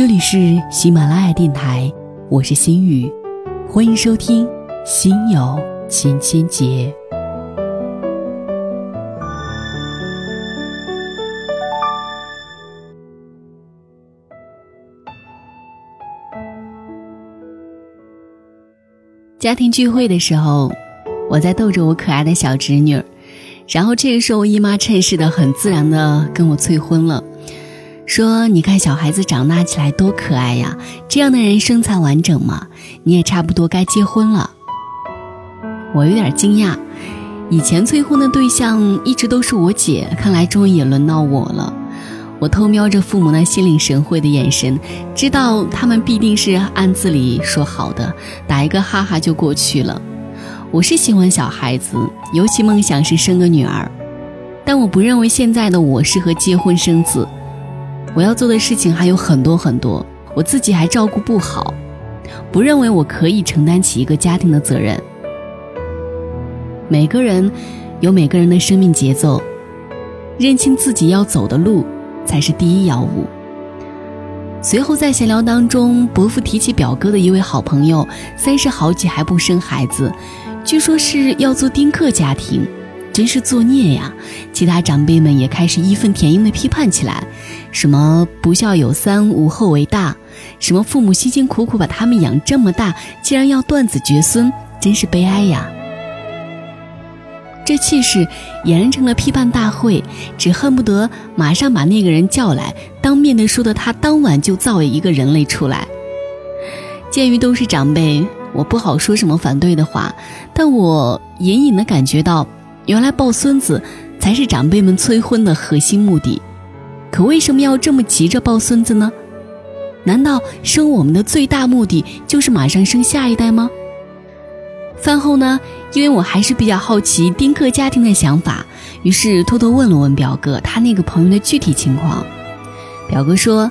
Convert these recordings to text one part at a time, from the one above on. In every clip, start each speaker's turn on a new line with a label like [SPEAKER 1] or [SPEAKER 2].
[SPEAKER 1] 这里是喜马拉雅电台，我是心雨，欢迎收听《心有千千结》。家庭聚会的时候，我在逗着我可爱的小侄女，然后这个时候，我姨妈趁势的很自然的跟我催婚了，说：“你看小孩子长大起来多可爱呀，这样的人身材完整嘛，你也差不多该结婚了。”我有点惊讶，以前催婚的对象一直都是我姐，看来终于也轮到我了。我偷瞄着父母那心领神会的眼神，知道他们必定是暗自里说好的，打一个哈哈就过去了。我是喜欢小孩子，尤其梦想是生个女儿，但我不认为现在的我适合结婚生子。我要做的事情还有很多很多，我自己还照顾不好，不认为我可以承担起一个家庭的责任。每个人有每个人的生命节奏，认清自己要走的路。才是第一要务。随后在闲聊当中，伯父提起表哥的一位好朋友，三十好几还不生孩子，据说是要做丁克家庭，真是作孽呀！其他长辈们也开始义愤填膺地批判起来，什么不孝有三，无后为大，什么父母辛辛苦苦把他们养这么大，竟然要断子绝孙，真是悲哀呀！这气势俨然成了批判大会，只恨不得马上把那个人叫来，当面的说的他当晚就造了一个人类出来。鉴于都是长辈，我不好说什么反对的话，但我隐隐的感觉到，原来抱孙子才是长辈们催婚的核心目的。可为什么要这么急着抱孙子呢？难道生我们的最大目的就是马上生下一代吗？饭后呢，因为我还是比较好奇丁克家庭的想法，于是偷偷问了问表哥他那个朋友的具体情况。表哥说，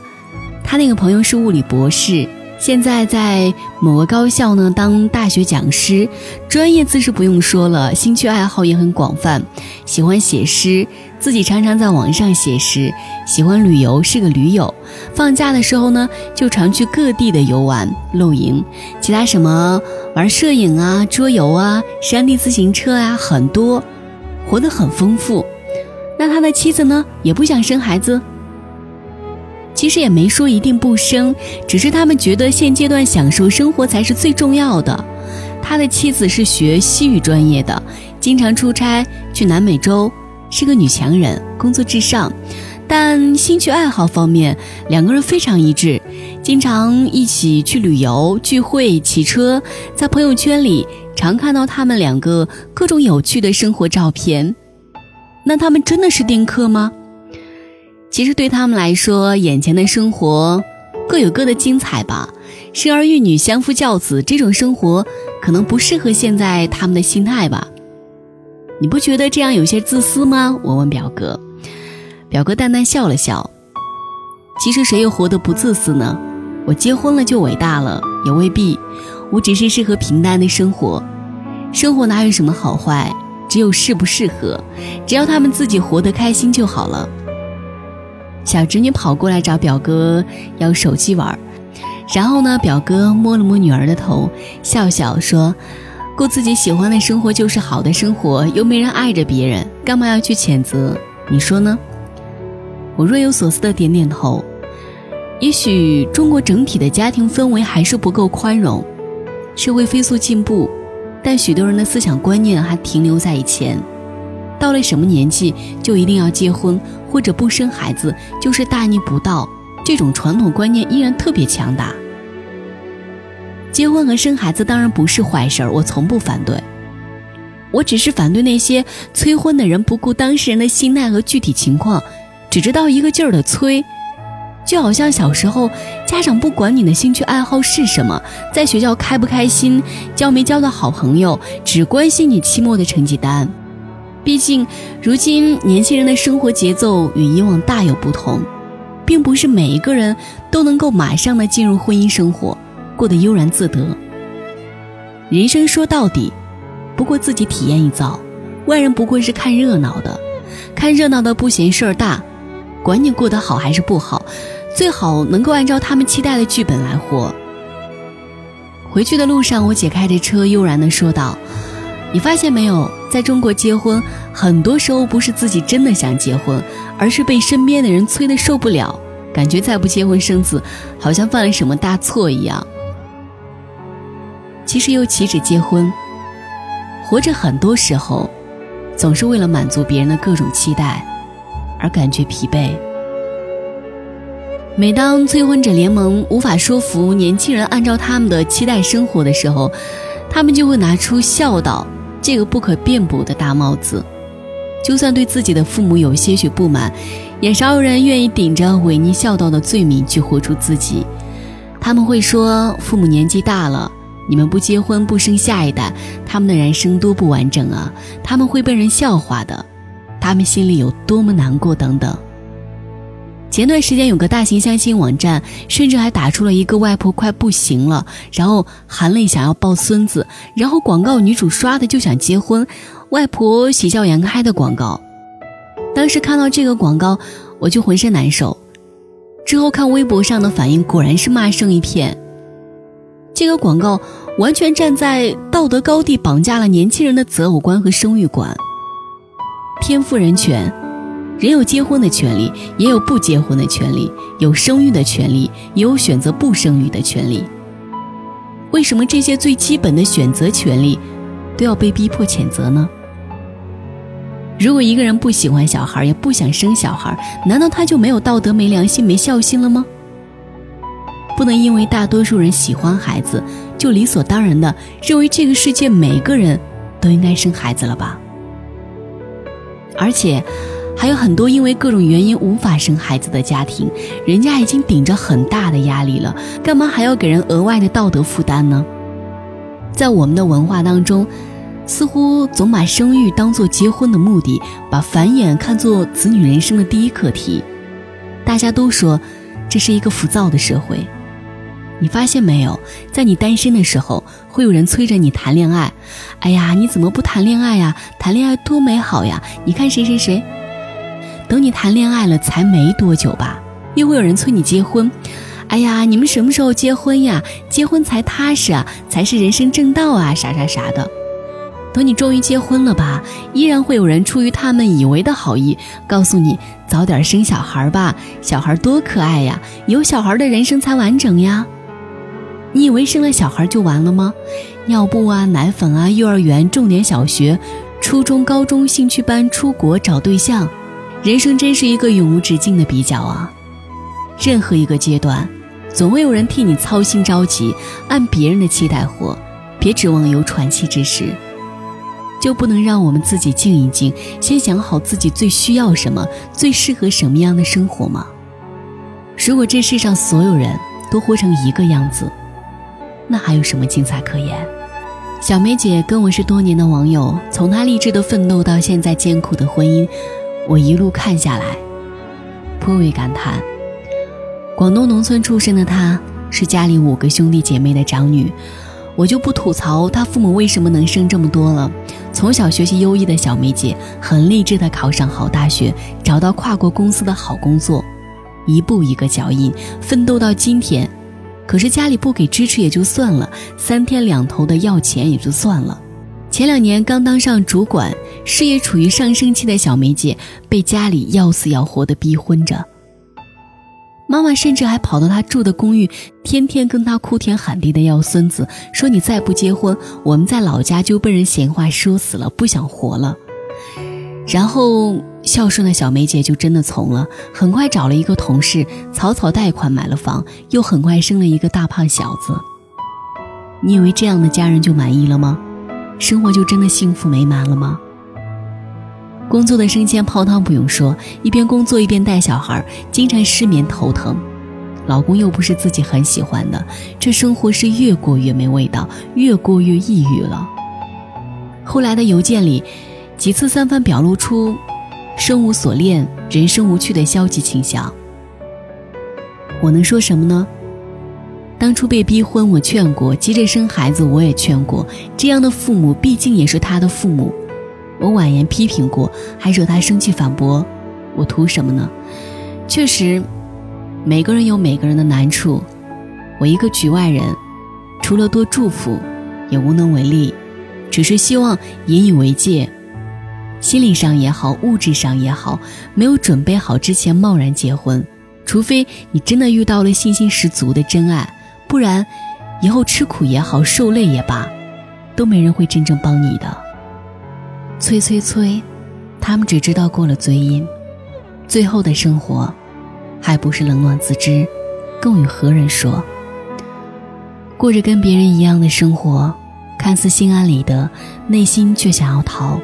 [SPEAKER 1] 他那个朋友是物理博士。现在在某个高校呢当大学讲师，专业自是不用说了，兴趣爱好也很广泛，喜欢写诗，自己常常在网上写诗，喜欢旅游，是个驴友。放假的时候呢，就常去各地的游玩露营，其他什么玩摄影啊、桌游啊、山地自行车啊，很多，活得很丰富。那他的妻子呢，也不想生孩子。其实也没说一定不生，只是他们觉得现阶段享受生活才是最重要的。他的妻子是学西语专业的，经常出差去南美洲，是个女强人，工作至上。但兴趣爱好方面，两个人非常一致，经常一起去旅游、聚会、骑车。在朋友圈里常看到他们两个各种有趣的生活照片。那他们真的是丁克吗？其实对他们来说，眼前的生活各有各的精彩吧。生儿育女、相夫教子这种生活，可能不适合现在他们的心态吧。你不觉得这样有些自私吗？我问表哥，表哥淡淡笑了笑。其实谁又活得不自私呢？我结婚了就伟大了，也未必。我只是适合平淡的生活。生活哪有什么好坏，只有适不适合。只要他们自己活得开心就好了。小侄女跑过来找表哥要手机玩，然后呢，表哥摸了摸女儿的头，笑笑说：“过自己喜欢的生活就是好的生活，又没人爱着别人，干嘛要去谴责？你说呢？”我若有所思的点点头。也许中国整体的家庭氛围还是不够宽容，社会飞速进步，但许多人的思想观念还停留在以前。到了什么年纪就一定要结婚，或者不生孩子就是大逆不道，这种传统观念依然特别强大。结婚和生孩子当然不是坏事儿，我从不反对。我只是反对那些催婚的人不顾当事人的心态和具体情况，只知道一个劲儿的催，就好像小时候家长不管你的兴趣爱好是什么，在学校开不开心，交没交到好朋友，只关心你期末的成绩单。毕竟，如今年轻人的生活节奏与以往大有不同，并不是每一个人都能够马上的进入婚姻生活，过得悠然自得。人生说到底，不过自己体验一遭，外人不过是看热闹的，看热闹的不嫌事儿大，管你过得好还是不好，最好能够按照他们期待的剧本来活。回去的路上，我姐开着车悠然地说道：“你发现没有，在中国结婚，很多时候不是自己真的想结婚，而是被身边的人催得受不了，感觉再不结婚生子，好像犯了什么大错一样。其实又岂止结婚，活着很多时候，总是为了满足别人的各种期待，而感觉疲惫。”每当催婚者联盟无法说服年轻人按照他们的期待生活的时候，他们就会拿出孝道这个不可辩驳的大帽子。就算对自己的父母有些许不满，也少有人愿意顶着违逆孝道的罪名去活出自己。他们会说：“父母年纪大了，你们不结婚不生下一代，他们的人生多不完整啊！他们会被人笑话的，他们心里有多么难过等等。”前段时间有个大型相亲网站，甚至还打出了一个外婆快不行了，然后含泪想要抱孙子，然后广告女主刷的就想结婚，外婆喜笑颜开的广告。当时看到这个广告，我就浑身难受。之后看微博上的反应，果然是骂声一片。这个广告完全站在道德高地绑架了年轻人的择偶观和生育观，天赋人权。人有结婚的权利，也有不结婚的权利；有生育的权利，也有选择不生育的权利。为什么这些最基本的选择权利都要被逼迫谴责呢？如果一个人不喜欢小孩，也不想生小孩，难道他就没有道德、没良心、没孝心了吗？不能因为大多数人喜欢孩子，就理所当然的认为这个世界每个人都应该生孩子了吧？而且。还有很多因为各种原因无法生孩子的家庭，人家已经顶着很大的压力了，干嘛还要给人额外的道德负担呢？在我们的文化当中，似乎总把生育当做结婚的目的，把繁衍看作子女人生的第一课题。大家都说，这是一个浮躁的社会。你发现没有，在你单身的时候，会有人催着你谈恋爱。哎呀，你怎么不谈恋爱呀？谈恋爱多美好呀！你看谁谁谁。等你谈恋爱了，才没多久吧，又会有人催你结婚。哎呀，你们什么时候结婚呀？结婚才踏实啊，才是人生正道啊，啥啥啥的。等你终于结婚了吧，依然会有人出于他们以为的好意，告诉你早点生小孩吧，小孩多可爱呀，有小孩的人生才完整呀。你以为生了小孩就完了吗？尿布啊，奶粉啊，幼儿园、重点小学、初中、高中、兴趣班、出国找对象。人生真是一个永无止境的比较啊！任何一个阶段，总会有人替你操心着急，按别人的期待活。别指望有喘气之时，就不能让我们自己静一静，先想好自己最需要什么，最适合什么样的生活吗？如果这世上所有人都活成一个样子，那还有什么精彩可言？小梅姐跟我是多年的网友，从她励志的奋斗到现在艰苦的婚姻。我一路看下来，颇为感叹。广东农村出身的她，是家里五个兄弟姐妹的长女。我就不吐槽她父母为什么能生这么多了。从小学习优异的小梅姐，很励志的考上好大学，找到跨国公司的好工作，一步一个脚印，奋斗到今天。可是家里不给支持也就算了，三天两头的要钱也就算了。前两年刚当上主管，事业处于上升期的小梅姐被家里要死要活的逼婚着。妈妈甚至还跑到她住的公寓，天天跟她哭天喊地的要孙子，说你再不结婚，我们在老家就被人闲话说死了，不想活了。然后孝顺的小梅姐就真的从了，很快找了一个同事，草草贷款买了房，又很快生了一个大胖小子。你以为这样的家人就满意了吗？生活就真的幸福美满了吗？工作的升迁泡汤不用说，一边工作一边带小孩，经常失眠头疼，老公又不是自己很喜欢的，这生活是越过越没味道，越过越抑郁了。后来的邮件里，几次三番表露出生无所恋、人生无趣的消极倾向。我能说什么呢？当初被逼婚，我劝过；急着生孩子，我也劝过。这样的父母毕竟也是他的父母，我婉言批评过，还惹他生气反驳。我图什么呢？确实，每个人有每个人的难处，我一个局外人，除了多祝福，也无能为力，只是希望引以为戒。心理上也好，物质上也好，没有准备好之前贸然结婚，除非你真的遇到了信心十足的真爱，不然，以后吃苦也好，受累也罢，都没人会真正帮你的。催催催，他们只知道过了嘴瘾，最后的生活，还不是冷暖自知，更与何人说？过着跟别人一样的生活，看似心安理得，内心却想要逃。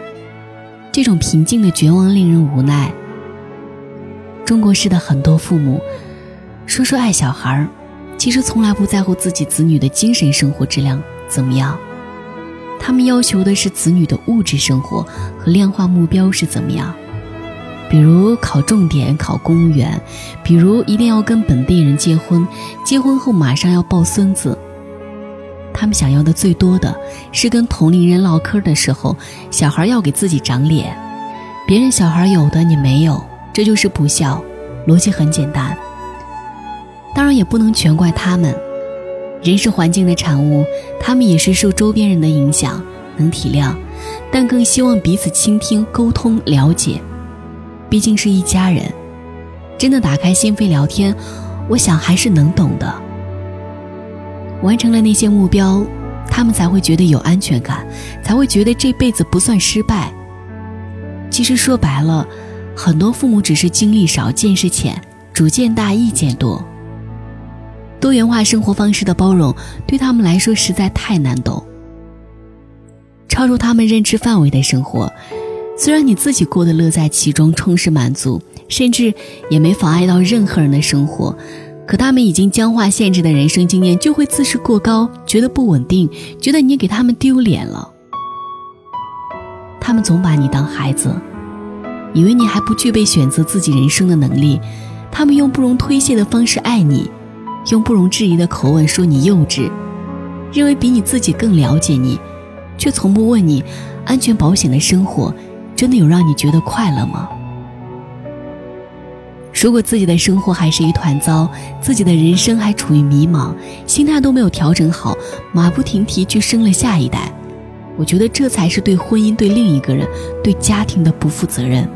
[SPEAKER 1] 这种平静的绝望令人无奈。中国式的很多父母，说说爱小孩，其实从来不在乎自己子女的精神生活质量怎么样，他们要求的是子女的物质生活和量化目标是怎么样，比如考重点、考公务员，比如一定要跟本地人结婚，结婚后马上要抱孙子。他们想要的最多的是跟同龄人唠嗑的时候，小孩要给自己长脸，别人小孩有的你没有，这就是不孝。逻辑很简单。当然也不能全怪他们，人是环境的产物，他们也是受周边人的影响，能体谅，但更希望彼此倾听、沟通、了解。毕竟是一家人，真的打开心扉聊天，我想还是能懂的。完成了那些目标，他们才会觉得有安全感，才会觉得这辈子不算失败。其实说白了，很多父母只是经历少、见识浅、主见大、意见多。多元化生活方式的包容对他们来说实在太难懂。超出他们认知范围的生活，虽然你自己过得乐在其中、充实满足，甚至也没妨碍到任何人的生活。可他们已经僵化限制的人生经验，就会自视过高，觉得不稳定，觉得你给他们丢脸了。他们总把你当孩子，以为你还不具备选择自己人生的能力。他们用不容推卸的方式爱你，用不容置疑的口吻说你幼稚，认为比你自己更了解你，却从不问你：安全保险的生活，真的有让你觉得快乐吗？如果自己的生活还是一团糟，自己的人生还处于迷茫，心态都没有调整好，马不停蹄去生了下一代，我觉得这才是对婚姻、对另一个人、对家庭的不负责任。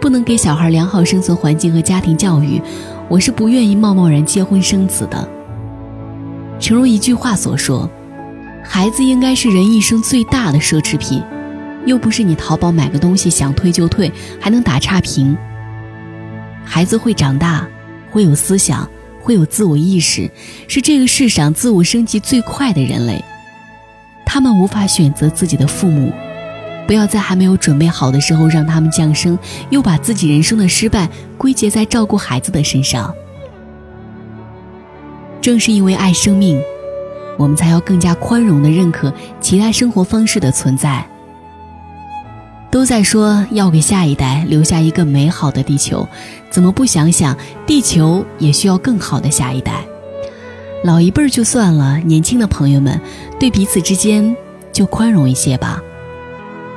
[SPEAKER 1] 不能给小孩良好生存环境和家庭教育，我是不愿意贸贸然结婚生子的。诚如一句话所说，孩子应该是人一生最大的奢侈品，又不是你淘宝买个东西想退就退，还能打差评。孩子会长大，会有思想，会有自我意识，是这个世上自我升级最快的人类。他们无法选择自己的父母，不要在还没有准备好的时候让他们降生，又把自己人生的失败归结在照顾孩子的身上。正是因为爱生命，我们才要更加宽容的认可其他生活方式的存在。都在说要给下一代留下一个美好的地球，怎么不想想地球也需要更好的下一代？老一辈儿就算了，年轻的朋友们对彼此之间就宽容一些吧，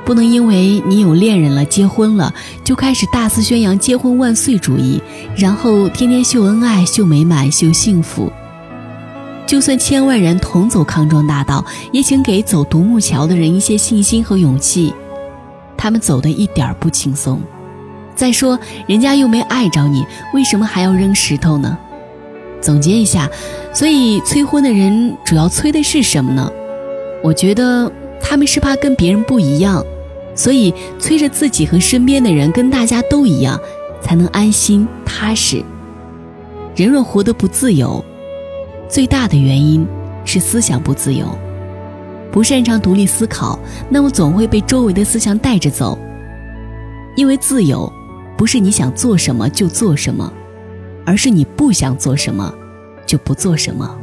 [SPEAKER 1] 不能因为你有恋人了、结婚了，就开始大肆宣扬结婚万岁主义，然后天天秀恩爱、秀美满、秀幸福。就算千万人同走康庄大道，也请给走独木桥的人一些信心和勇气。他们走的一点不轻松，再说人家又没碍着你，为什么还要扔石头呢？总结一下，所以催婚的人主要催的是什么呢？我觉得他们是怕跟别人不一样，所以催着自己和身边的人跟大家都一样，才能安心踏实。人若活得不自由，最大的原因是思想不自由。不擅长独立思考，那么总会被周围的思想带着走。因为自由，不是你想做什么就做什么，而是你不想做什么，就不做什么。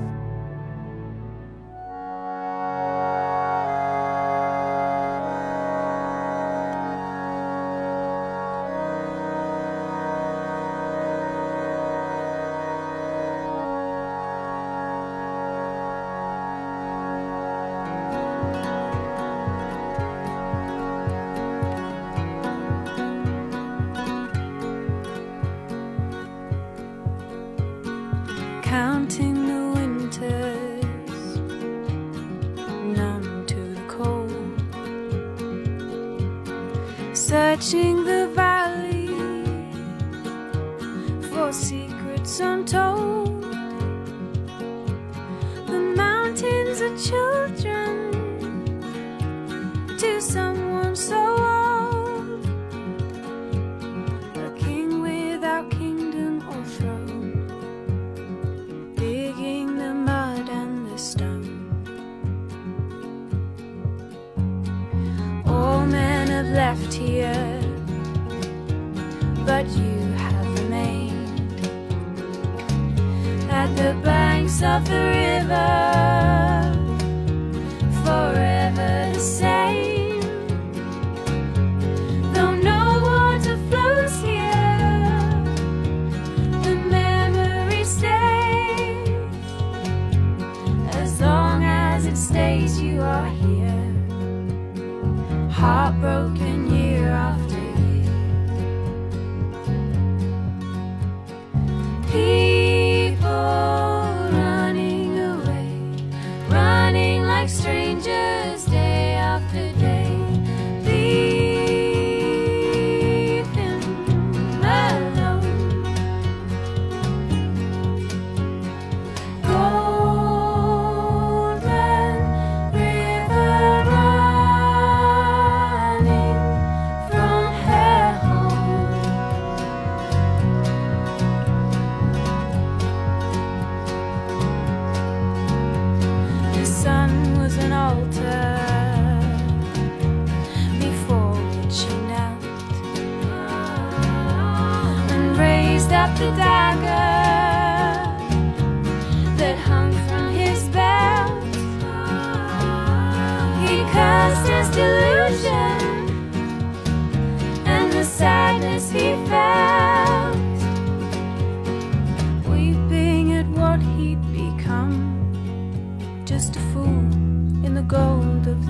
[SPEAKER 2] to some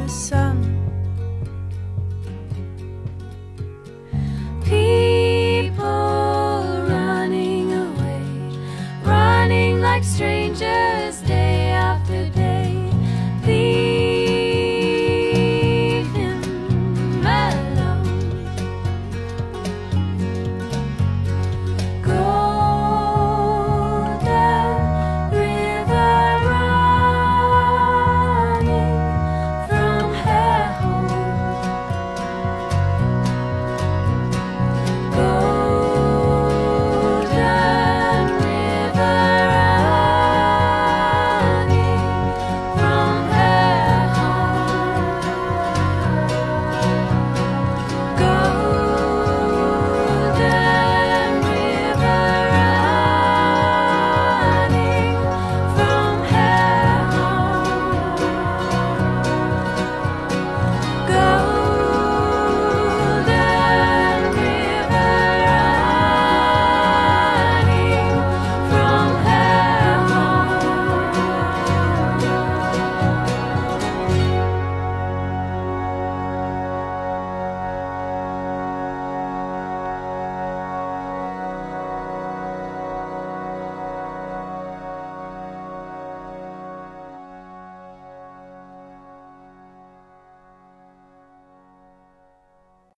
[SPEAKER 2] sun.